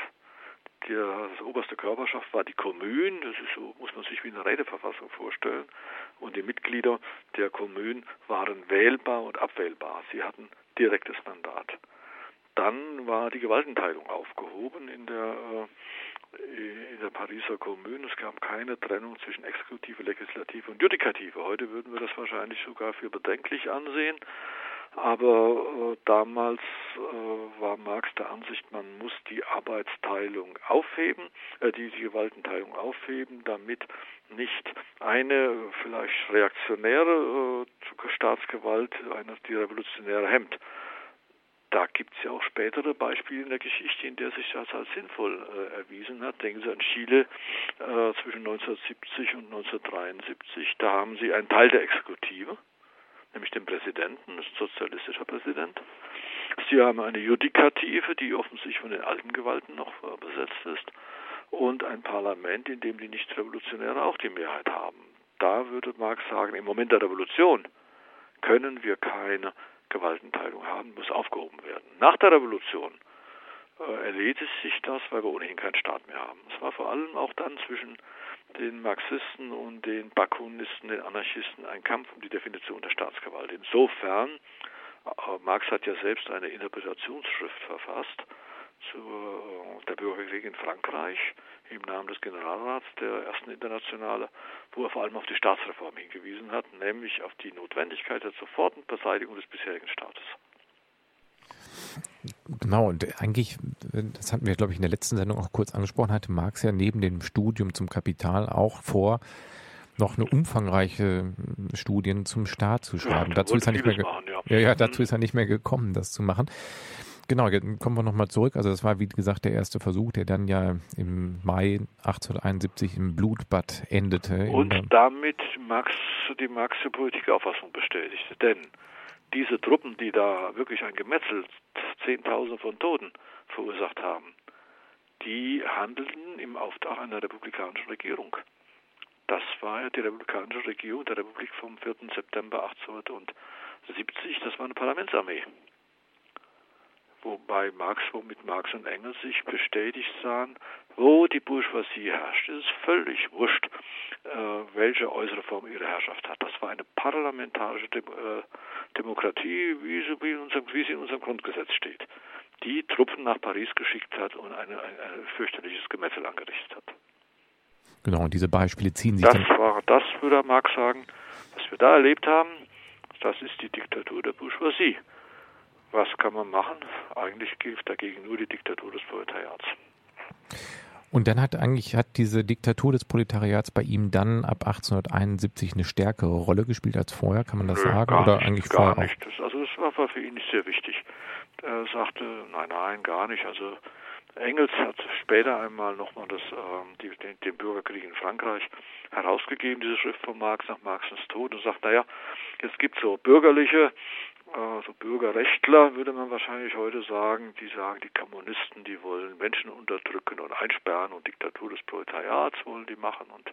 B: das oberste Körperschaft war die Kommune, das ist so, muss man sich wie eine Räteverfassung vorstellen. Und die Mitglieder der Kommune waren wählbar und abwählbar. Sie hatten direktes Mandat. Dann war die Gewaltenteilung aufgehoben in der, äh, in der Pariser Kommune. Es gab keine Trennung zwischen Exekutive, Legislative und Judikative. Heute würden wir das wahrscheinlich sogar für bedenklich ansehen. Aber äh, damals äh, war Marx der Ansicht, man muss die Arbeitsteilung aufheben, äh, die, die Gewaltenteilung aufheben, damit nicht eine vielleicht reaktionäre äh, Staatsgewalt eine, die revolutionäre hemmt. Da gibt es ja auch spätere Beispiele in der Geschichte, in der sich das als sinnvoll äh, erwiesen hat. Denken Sie an Chile äh, zwischen 1970 und 1973. Da haben Sie einen Teil der Exekutive, nämlich den Präsidenten, ist sozialistischer Präsident. Sie haben eine Judikative, die offensichtlich von den alten Gewalten noch besetzt ist, und ein Parlament, in dem die Nicht-Revolutionäre auch die Mehrheit haben. Da würde Marx sagen, im Moment der Revolution können wir keine Gewaltenteilung haben, muss aufgehoben werden. Nach der Revolution äh, erledigt sich das, weil wir ohnehin keinen Staat mehr haben. Es war vor allem auch dann zwischen den Marxisten und den Bakunisten, den Anarchisten, ein Kampf um die Definition der Staatsgewalt. Insofern, äh, Marx hat ja selbst eine Interpretationsschrift verfasst zu äh, der Bürgerkrieg in Frankreich im Namen des Generalrats der ersten Internationale, wo er vor allem auf die Staatsreform hingewiesen hat, nämlich auf die Notwendigkeit der sofortigen Beseitigung des bisherigen Staates.
A: Genau, und eigentlich, das hatten wir, glaube ich, in der letzten Sendung auch kurz angesprochen, hatte Marx ja neben dem Studium zum Kapital auch vor, noch eine umfangreiche Studien zum Staat zu schreiben. Ja, dazu ist er nicht mehr machen, ja. ja. ja, dazu mhm. ist er nicht mehr gekommen, das zu machen. Genau, jetzt kommen wir nochmal zurück. Also das war, wie gesagt, der erste Versuch, der dann ja im Mai 1871 im Blutbad endete.
B: Und damit Marx die Marxische Politikauffassung bestätigte. Denn diese Truppen, die da wirklich ein Gemetzel, Zehntausende von Toten verursacht haben, die handelten im Auftrag einer republikanischen Regierung. Das war ja die republikanische Regierung der Republik vom 4. September 1870, das war eine Parlamentsarmee. Wobei Marx, womit Marx und Engels sich bestätigt sahen, wo die Bourgeoisie herrscht, ist völlig wurscht, äh, welche äußere Form ihre Herrschaft hat. Das war eine parlamentarische Dem äh, Demokratie, wie sie, wie, unserem, wie sie in unserem Grundgesetz steht, die Truppen nach Paris geschickt hat und eine, ein, ein fürchterliches Gemetzel angerichtet hat.
A: Genau, und diese Beispiele ziehen sich
B: das war, das würde Marx sagen, was wir da erlebt haben, das ist die Diktatur der Bourgeoisie. Was kann man machen? Eigentlich gilt dagegen nur die Diktatur des Proletariats.
A: Und dann hat eigentlich hat diese Diktatur des Proletariats bei ihm dann ab 1871 eine stärkere Rolle gespielt als vorher, kann man das
B: Nö,
A: sagen? Oder
B: nicht,
A: eigentlich
B: gar
A: vorher
B: nicht. Das, also das war für ihn nicht sehr wichtig. Er sagte, nein, nein, gar nicht. Also Engels hat später einmal nochmal das, die, den, den, Bürgerkrieg in Frankreich herausgegeben, diese Schrift von Marx nach Marxens Tod und sagt, naja, jetzt gibt es so bürgerliche also Bürgerrechtler würde man wahrscheinlich heute sagen, die sagen, die Kommunisten, die wollen Menschen unterdrücken und einsperren und Diktatur des Proletariats wollen die machen und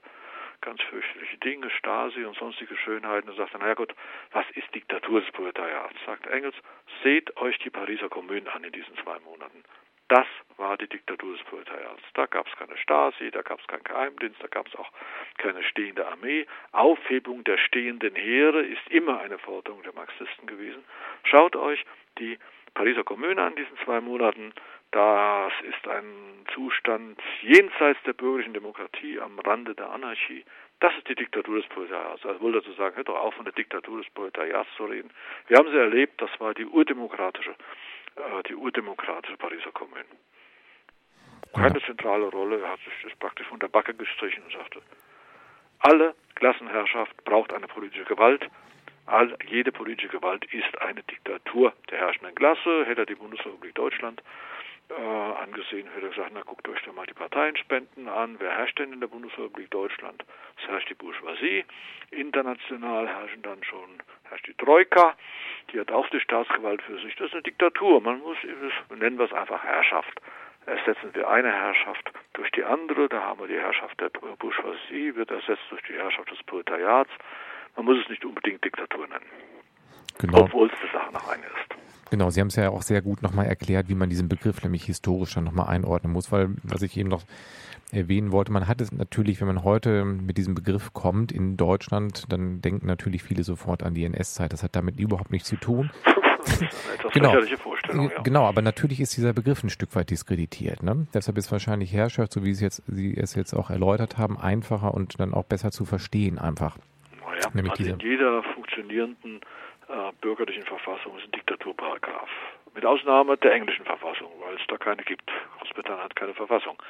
B: ganz fürchterliche Dinge, Stasi und sonstige Schönheiten. Und sagt dann, naja gut, was ist Diktatur des Proletariats? Sagt Engels, seht euch die Pariser Kommune an in diesen zwei Monaten. Das war die Diktatur des Proletariats. Da gab es keine Stasi, da gab es keinen Geheimdienst, da gab es auch keine stehende Armee. Aufhebung der stehenden Heere ist immer eine Forderung der Marxisten gewesen. Schaut euch die Pariser Kommune an diesen zwei Monaten. Das ist ein Zustand jenseits der bürgerlichen Demokratie, am Rande der Anarchie. Das ist die Diktatur des Proletariats. Also wohl dazu sagen, hört doch auf, von der Diktatur des Proletariats zu reden. Wir haben sie erlebt, das war die urdemokratische die urdemokratische Pariser Kommune. Keine zentrale Rolle, er hat sich das praktisch von der Backe gestrichen und sagte, alle Klassenherrschaft braucht eine politische Gewalt. All, jede politische Gewalt ist eine Diktatur der herrschenden Klasse. Hätte die Bundesrepublik Deutschland äh, angesehen, hätte er gesagt, na guckt euch doch mal die Parteienspenden an. Wer herrscht denn in der Bundesrepublik Deutschland? Es herrscht die Bourgeoisie. International herrschen dann schon, herrscht die Troika. Die hat auch die Staatsgewalt für sich. Das ist eine Diktatur. Man muss, nennen wir es einfach Herrschaft. Ersetzen wir eine Herrschaft durch die andere. Da haben wir die Herrschaft der Bourgeoisie, wird ersetzt durch die Herrschaft des Proletariats. Man muss es nicht unbedingt Diktatur nennen. Genau. Obwohl es der Sache nach eine ist.
A: Genau, Sie haben es ja auch sehr gut nochmal erklärt, wie man diesen Begriff nämlich historisch dann nochmal einordnen muss, weil, was ich eben noch erwähnen wollte, man hat es natürlich, wenn man heute mit diesem Begriff kommt in Deutschland, dann denken natürlich viele sofort an die NS-Zeit. Das hat damit überhaupt nichts zu tun. genau.
B: Vorstellung, ja.
A: Genau, aber natürlich ist dieser Begriff ein Stück weit diskreditiert. Ne? Deshalb ist wahrscheinlich Herrschaft, so wie Sie, jetzt, Sie es jetzt auch erläutert haben, einfacher und dann auch besser zu verstehen einfach.
B: Naja, Nämlich also in jeder funktionierenden äh, bürgerlichen Verfassung ist ein Diktaturparagraph. Mit Ausnahme der englischen Verfassung, weil es da keine gibt. Großbritannien hat keine Verfassung.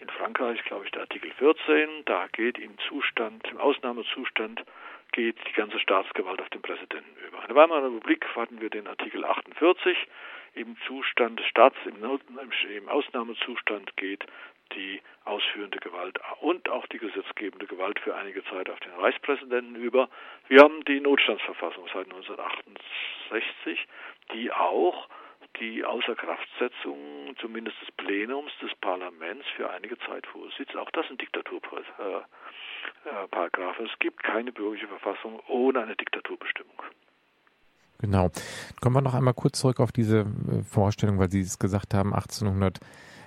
B: In Frankreich, glaube ich, der Artikel 14, da geht im Zustand, im Ausnahmezustand geht die ganze Staatsgewalt auf den Präsidenten über. In der Weimarer Republik hatten wir den Artikel 48. Im Zustand des Staats, im, im Ausnahmezustand geht die ausführende Gewalt und auch die gesetzgebende Gewalt für einige Zeit auf den Reichspräsidenten über. Wir haben die Notstandsverfassung seit 1968, die auch die Außerkraftsetzung zumindest des Plenums des Parlaments für einige Zeit vorsitzt. Auch das sind Diktaturparagraphen. Äh, äh, es gibt keine bürgerliche Verfassung ohne eine Diktaturbestimmung.
A: Genau. Kommen wir noch einmal kurz zurück auf diese äh, Vorstellung, weil Sie es gesagt haben, 1800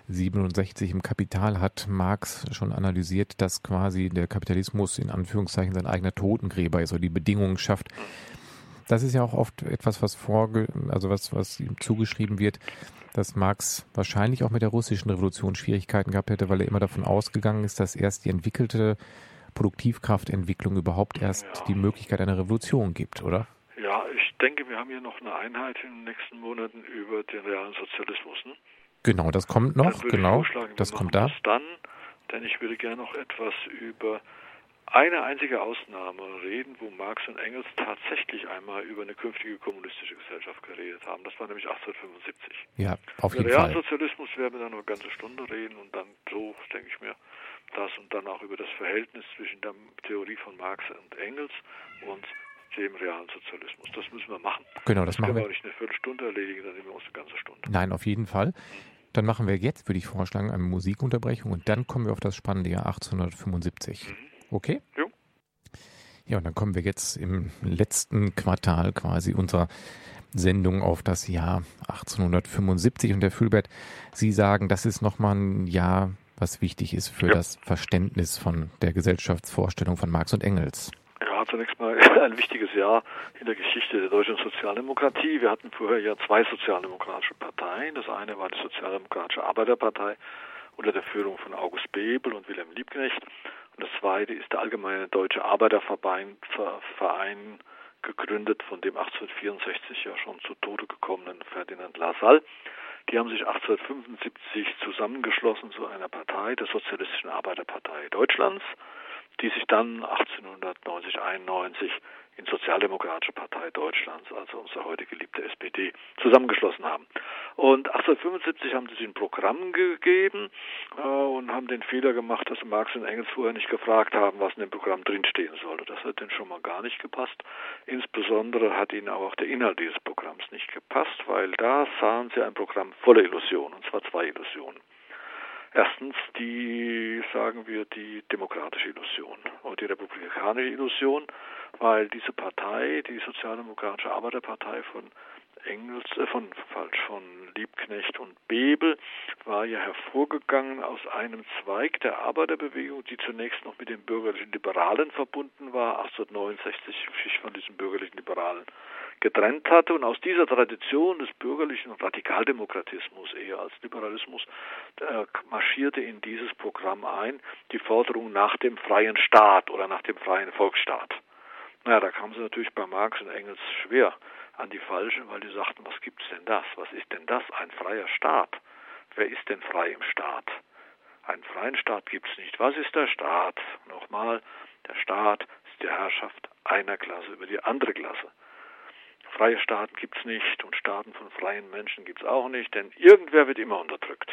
A: 67 im Kapital hat Marx schon analysiert, dass quasi der Kapitalismus in Anführungszeichen sein eigener Totengräber ist oder die Bedingungen schafft. Das ist ja auch oft etwas, was vorge also was, was ihm zugeschrieben wird, dass Marx wahrscheinlich auch mit der russischen Revolution Schwierigkeiten gehabt hätte, weil er immer davon ausgegangen ist, dass erst die entwickelte Produktivkraftentwicklung überhaupt erst ja. die Möglichkeit einer Revolution gibt, oder?
B: Ja, ich denke, wir haben hier noch eine Einheit in den nächsten Monaten über den realen Sozialismus. Ne?
A: Genau, das kommt noch, genau. Das kommt da.
B: Das dann, denn ich würde gerne noch etwas über eine einzige Ausnahme reden, wo Marx und Engels tatsächlich einmal über eine künftige kommunistische Gesellschaft geredet haben. Das war nämlich 1875.
A: Ja, auf jeden
B: über
A: Fall.
B: Sozialismus werden wir dann nur eine ganze Stunde reden und dann so, denke ich mir, das und dann auch über das Verhältnis zwischen der Theorie von Marx und Engels und dem realen Sozialismus. Das müssen wir machen.
A: Genau, das, das machen wir.
B: wir nicht eine Viertelstunde erledigen, dann nehmen wir uns eine ganze Stunde.
A: Nein, auf jeden Fall. Dann machen wir jetzt, würde ich vorschlagen, eine Musikunterbrechung und dann kommen wir auf das spannende Jahr 1875. Mhm. Okay?
B: Jo.
A: Ja, und dann kommen wir jetzt im letzten Quartal quasi unserer Sendung auf das Jahr 1875. Und Herr Fülbert, Sie sagen, das ist nochmal ein Jahr, was wichtig ist für ja. das Verständnis von der Gesellschaftsvorstellung von Marx und Engels.
B: Ja, zunächst mal ein wichtiges Jahr in der Geschichte der deutschen Sozialdemokratie. Wir hatten vorher ja zwei sozialdemokratische Parteien. Das eine war die Sozialdemokratische Arbeiterpartei unter der Führung von August Bebel und Wilhelm Liebknecht. Und das zweite ist der Allgemeine Deutsche Arbeiterverein, Verein, gegründet von dem 1864 ja schon zu Tode gekommenen Ferdinand Lassalle. Die haben sich 1875 zusammengeschlossen zu einer Partei, der Sozialistischen Arbeiterpartei Deutschlands, die sich dann 1890, 91 in Sozialdemokratische Partei Deutschlands, also unsere heute geliebte SPD, zusammengeschlossen haben. Und 1875 haben sie sich ein Programm gegeben äh, und haben den Fehler gemacht, dass Marx und Engels vorher nicht gefragt haben, was in dem Programm drinstehen sollte. Das hat ihnen schon mal gar nicht gepasst. Insbesondere hat ihnen auch der Inhalt dieses Programms nicht gepasst, weil da sahen sie ein Programm voller Illusionen, und zwar zwei Illusionen. Erstens die, sagen wir, die demokratische Illusion und die republikanische Illusion, weil diese Partei, die Sozialdemokratische Arbeiterpartei von Engels, äh, von falsch, von Liebknecht und Bebel war ja hervorgegangen aus einem Zweig der Arbeiterbewegung, die zunächst noch mit den bürgerlichen Liberalen verbunden war, 1869 sich von diesen bürgerlichen Liberalen getrennt hatte und aus dieser Tradition des bürgerlichen Radikaldemokratismus eher als Liberalismus äh, marschierte in dieses Programm ein die Forderung nach dem freien Staat oder nach dem freien Volksstaat. Naja, da kam sie natürlich bei Marx und Engels schwer an die falsche, weil die sagten, was gibt's denn das? Was ist denn das? Ein freier Staat. Wer ist denn frei im Staat? Einen freien Staat gibt's nicht. Was ist der Staat? Nochmal, der Staat ist die Herrschaft einer Klasse über die andere Klasse. Freie Staaten gibt's nicht und Staaten von freien Menschen gibt's auch nicht, denn irgendwer wird immer unterdrückt.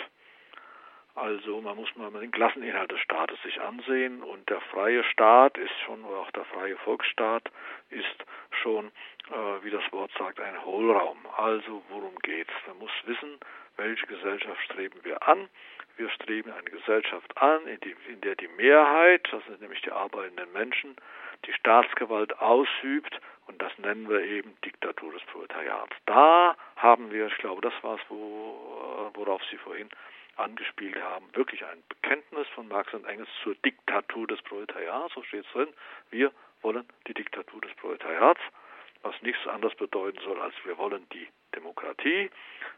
B: Also man muss mal den Klasseninhalt des Staates sich ansehen und der freie Staat ist schon, oder auch der freie Volksstaat ist schon, äh, wie das Wort sagt, ein Hohlraum. Also worum geht's? Man muss wissen, welche Gesellschaft streben wir an. Wir streben eine Gesellschaft an, in, die, in der die Mehrheit, das sind nämlich die arbeitenden Menschen, die Staatsgewalt ausübt und das nennen wir eben Diktatur des Proletariats. Da haben wir, ich glaube, das war es, wo, äh, worauf Sie vorhin angespielt haben, wirklich ein Bekenntnis von Marx und Engels zur Diktatur des Proletariats, so steht es drin. Wir wollen die Diktatur des Proletariats, was nichts anderes bedeuten soll, als wir wollen die Demokratie.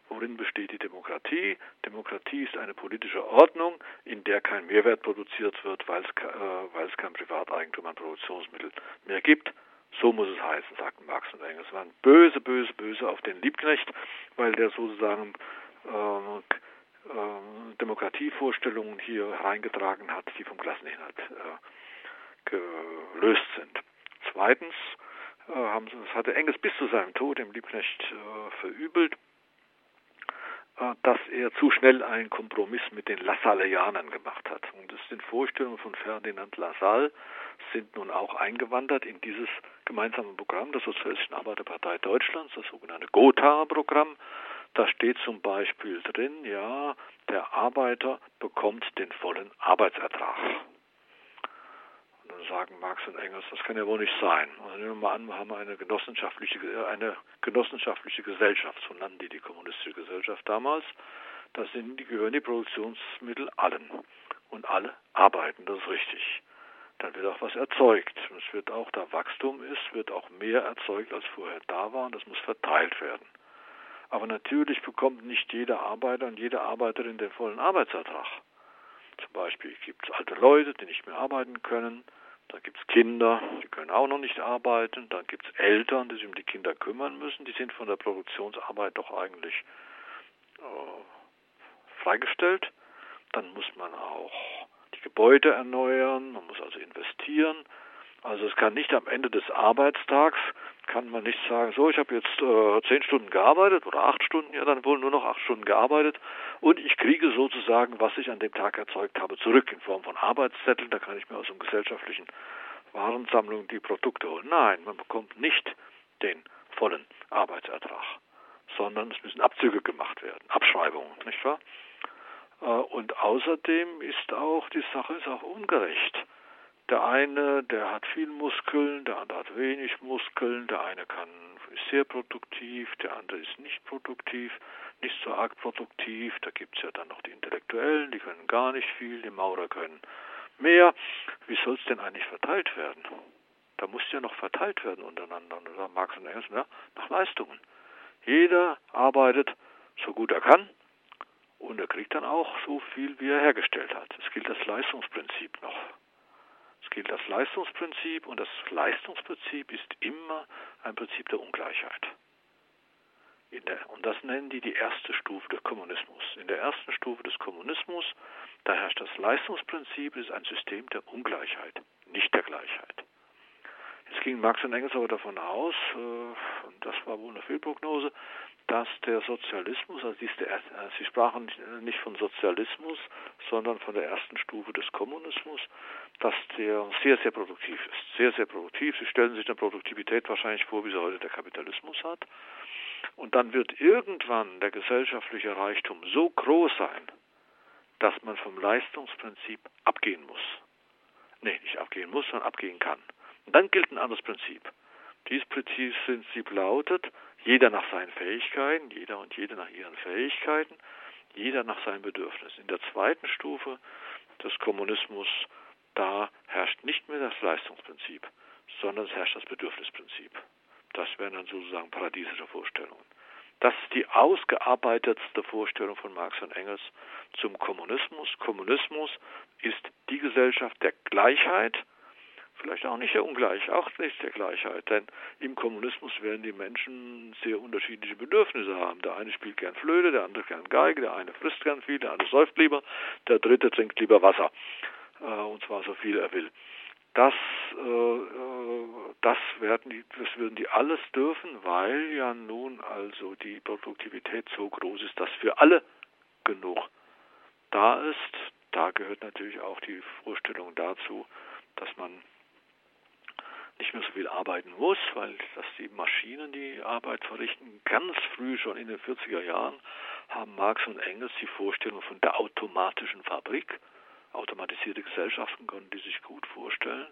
B: Worin besteht die Demokratie? Demokratie ist eine politische Ordnung, in der kein Mehrwert produziert wird, weil es, äh, weil es kein Privateigentum an Produktionsmitteln mehr gibt. So muss es heißen, sagten Marx und Engels. Es waren böse, böse, böse auf den Liebknecht, weil der sozusagen äh, Demokratievorstellungen hier hereingetragen hat, die vom Klasseninhalt äh, gelöst sind. Zweitens äh, haben sie, das hatte Engels bis zu seinem Tod dem Liebknecht äh, verübelt, dass er zu schnell einen Kompromiss mit den Lassalleanern gemacht hat. Und das sind Vorstellungen von Ferdinand Lassalle, sind nun auch eingewandert in dieses gemeinsame Programm der Sozialistischen Arbeiterpartei Deutschlands, das sogenannte Gotha-Programm, da steht zum Beispiel drin, ja, der Arbeiter bekommt den vollen Arbeitsertrag. Und dann sagen Marx und Engels, das kann ja wohl nicht sein. Und dann nehmen wir mal an, wir haben eine genossenschaftliche, eine genossenschaftliche Gesellschaft, so nannten die die kommunistische Gesellschaft damals. Da sind, die gehören die Produktionsmittel allen. Und alle arbeiten, das ist richtig. Dann wird auch was erzeugt. Es wird auch, da Wachstum ist, wird auch mehr erzeugt, als vorher da war, und das muss verteilt werden. Aber natürlich bekommt nicht jeder Arbeiter und jede Arbeiterin den vollen Arbeitsertrag. Zum Beispiel gibt es alte Leute, die nicht mehr arbeiten können. Da gibt es Kinder, die können auch noch nicht arbeiten. Dann gibt es Eltern, die sich um die Kinder kümmern müssen. Die sind von der Produktionsarbeit doch eigentlich äh, freigestellt. Dann muss man auch die Gebäude erneuern, man muss also investieren. Also es kann nicht am Ende des Arbeitstags, kann man nicht sagen, so, ich habe jetzt äh, zehn Stunden gearbeitet oder acht Stunden, ja, dann wohl nur noch acht Stunden gearbeitet und ich kriege sozusagen, was ich an dem Tag erzeugt habe, zurück in Form von Arbeitszetteln, da kann ich mir aus einer gesellschaftlichen Warensammlung die Produkte holen. Nein, man bekommt nicht den vollen Arbeitsertrag, sondern es müssen Abzüge gemacht werden, Abschreibungen, nicht wahr? Äh, und außerdem ist auch, die Sache ist auch ungerecht. Der eine, der hat viel Muskeln, der andere hat wenig Muskeln, der eine kann ist sehr produktiv, der andere ist nicht produktiv, nicht so arg produktiv. Da gibt es ja dann noch die Intellektuellen, die können gar nicht viel, die Maurer können mehr. Wie soll es denn eigentlich verteilt werden? Da muss ja noch verteilt werden untereinander. Und da Marx und Engels, ja, nach Leistungen. Jeder arbeitet so gut er kann und er kriegt dann auch so viel, wie er hergestellt hat. Es gilt das Leistungsprinzip noch. Es gilt das Leistungsprinzip und das Leistungsprinzip ist immer ein Prinzip der Ungleichheit. Der, und das nennen die die erste Stufe des Kommunismus. In der ersten Stufe des Kommunismus, da herrscht das Leistungsprinzip, ist ein System der Ungleichheit, nicht der Gleichheit. Jetzt ging Marx und Engels aber davon aus, äh, und das war wohl eine Fehlprognose, dass der Sozialismus, also der, äh, Sie sprachen nicht von Sozialismus, sondern von der ersten Stufe des Kommunismus, dass der sehr, sehr produktiv ist. Sehr, sehr produktiv. Sie stellen sich eine Produktivität wahrscheinlich vor, wie sie heute der Kapitalismus hat. Und dann wird irgendwann der gesellschaftliche Reichtum so groß sein, dass man vom Leistungsprinzip abgehen muss. Nee, nicht abgehen muss, sondern abgehen kann. Und dann gilt ein anderes Prinzip. Dieses Prinzip lautet, jeder nach seinen Fähigkeiten, jeder und jede nach ihren Fähigkeiten, jeder nach seinen Bedürfnissen. In der zweiten Stufe des Kommunismus, da herrscht nicht mehr das Leistungsprinzip, sondern es herrscht das Bedürfnisprinzip. Das wären dann sozusagen paradiesische Vorstellungen. Das ist die ausgearbeitetste Vorstellung von Marx und Engels zum Kommunismus. Kommunismus ist die Gesellschaft der Gleichheit, vielleicht auch nicht der Ungleich, auch nicht der Gleichheit, denn im Kommunismus werden die Menschen sehr unterschiedliche Bedürfnisse haben. Der eine spielt gern Flöte, der andere gern Geige, der eine frisst gern viel, der andere säuft lieber, der dritte trinkt lieber Wasser, äh, und zwar so viel er will. Das, äh, äh das werden die, das würden die alles dürfen, weil ja nun also die Produktivität so groß ist, dass für alle genug da ist. Da gehört natürlich auch die Vorstellung dazu, dass man nicht mehr so viel arbeiten muss, weil dass die Maschinen die Arbeit verrichten. Ganz früh, schon in den 40er Jahren, haben Marx und Engels die Vorstellung von der automatischen Fabrik. Automatisierte Gesellschaften können die sich gut vorstellen.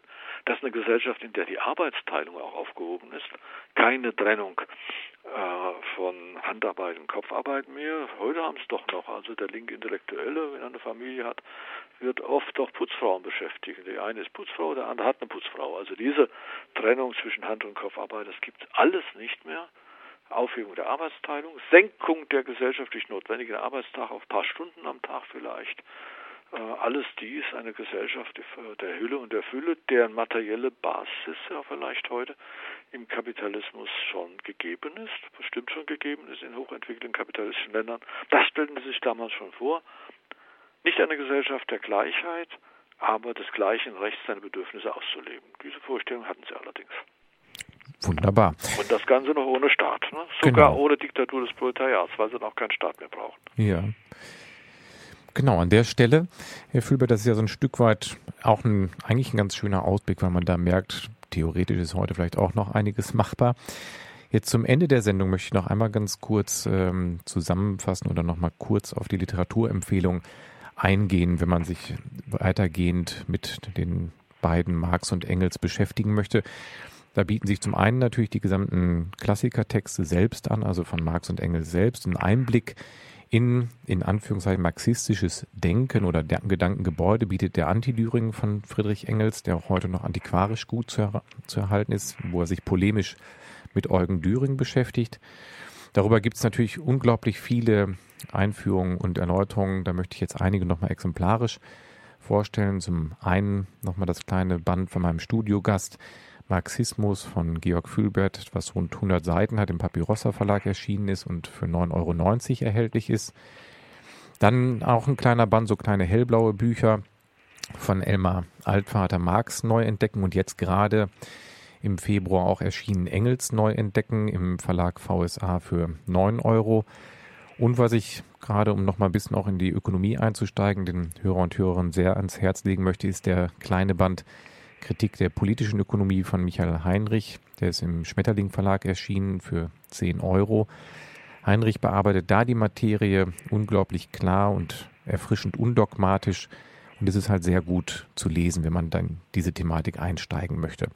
B: Das ist eine Gesellschaft, in der die Arbeitsteilung auch aufgehoben ist. Keine Trennung äh, von Handarbeit und Kopfarbeit mehr. Heute haben es doch noch. Also der linke Intellektuelle, wenn er eine Familie hat, wird oft doch Putzfrauen beschäftigen. Die eine ist Putzfrau, der andere hat eine Putzfrau. Also diese Trennung zwischen Hand- und Kopfarbeit, das gibt alles nicht mehr. Aufhebung der Arbeitsteilung, Senkung der gesellschaftlich notwendigen Arbeitstag auf ein paar Stunden am Tag vielleicht. Äh, alles dies eine Gesellschaft der Hülle und der Fülle, deren materielle Basis ja vielleicht heute im Kapitalismus schon gegeben ist, bestimmt schon gegeben ist in hochentwickelten kapitalistischen Ländern. Das stellten sie sich damals schon vor. Nicht eine Gesellschaft der Gleichheit, aber des gleichen Rechts, seine Bedürfnisse auszuleben. Diese Vorstellung hatten sie allerdings.
A: Wunderbar.
B: Und das Ganze noch ohne Staat. Ne? Sogar genau. ohne Diktatur des Proletariats, weil sie noch keinen Staat mehr brauchen.
A: Ja. Genau, an der Stelle, Herr Fühlberg, das ist ja so ein Stück weit auch ein, eigentlich ein ganz schöner Ausblick, weil man da merkt, theoretisch ist heute vielleicht auch noch einiges machbar. Jetzt zum Ende der Sendung möchte ich noch einmal ganz kurz ähm, zusammenfassen oder noch mal kurz auf die Literaturempfehlung eingehen, wenn man sich weitergehend mit den beiden Marx und Engels beschäftigen möchte. Da bieten sich zum einen natürlich die gesamten Klassikertexte selbst an, also von Marx und Engels selbst, ein Einblick in, in Anführungszeichen, marxistisches Denken oder Gedankengebäude bietet der Anti-Düring von Friedrich Engels, der auch heute noch antiquarisch gut zu, zu erhalten ist, wo er sich polemisch mit Eugen Düring beschäftigt. Darüber gibt es natürlich unglaublich viele Einführungen und Erläuterungen. Da möchte ich jetzt einige nochmal exemplarisch vorstellen. Zum einen nochmal das kleine Band von meinem Studiogast Marxismus von Georg Fühlbert, was rund 100 Seiten hat, im Papyrossa Verlag erschienen ist und für 9,90 Euro erhältlich ist. Dann auch ein kleiner Band, so kleine hellblaue Bücher von Elmar Altvater Marx neu entdecken und jetzt gerade im Februar auch erschienen Engels neu entdecken im Verlag VSA für 9 Euro. Und was ich gerade, um noch mal ein bisschen auch in die Ökonomie einzusteigen, den Hörer und Hörerinnen sehr ans Herz legen möchte, ist der kleine Band Kritik der politischen Ökonomie von Michael Heinrich. Der ist im Schmetterling Verlag erschienen für 10 Euro. Heinrich bearbeitet da die Materie unglaublich klar und erfrischend undogmatisch Und es ist halt sehr gut zu lesen, wenn man dann diese Thematik einsteigen möchte.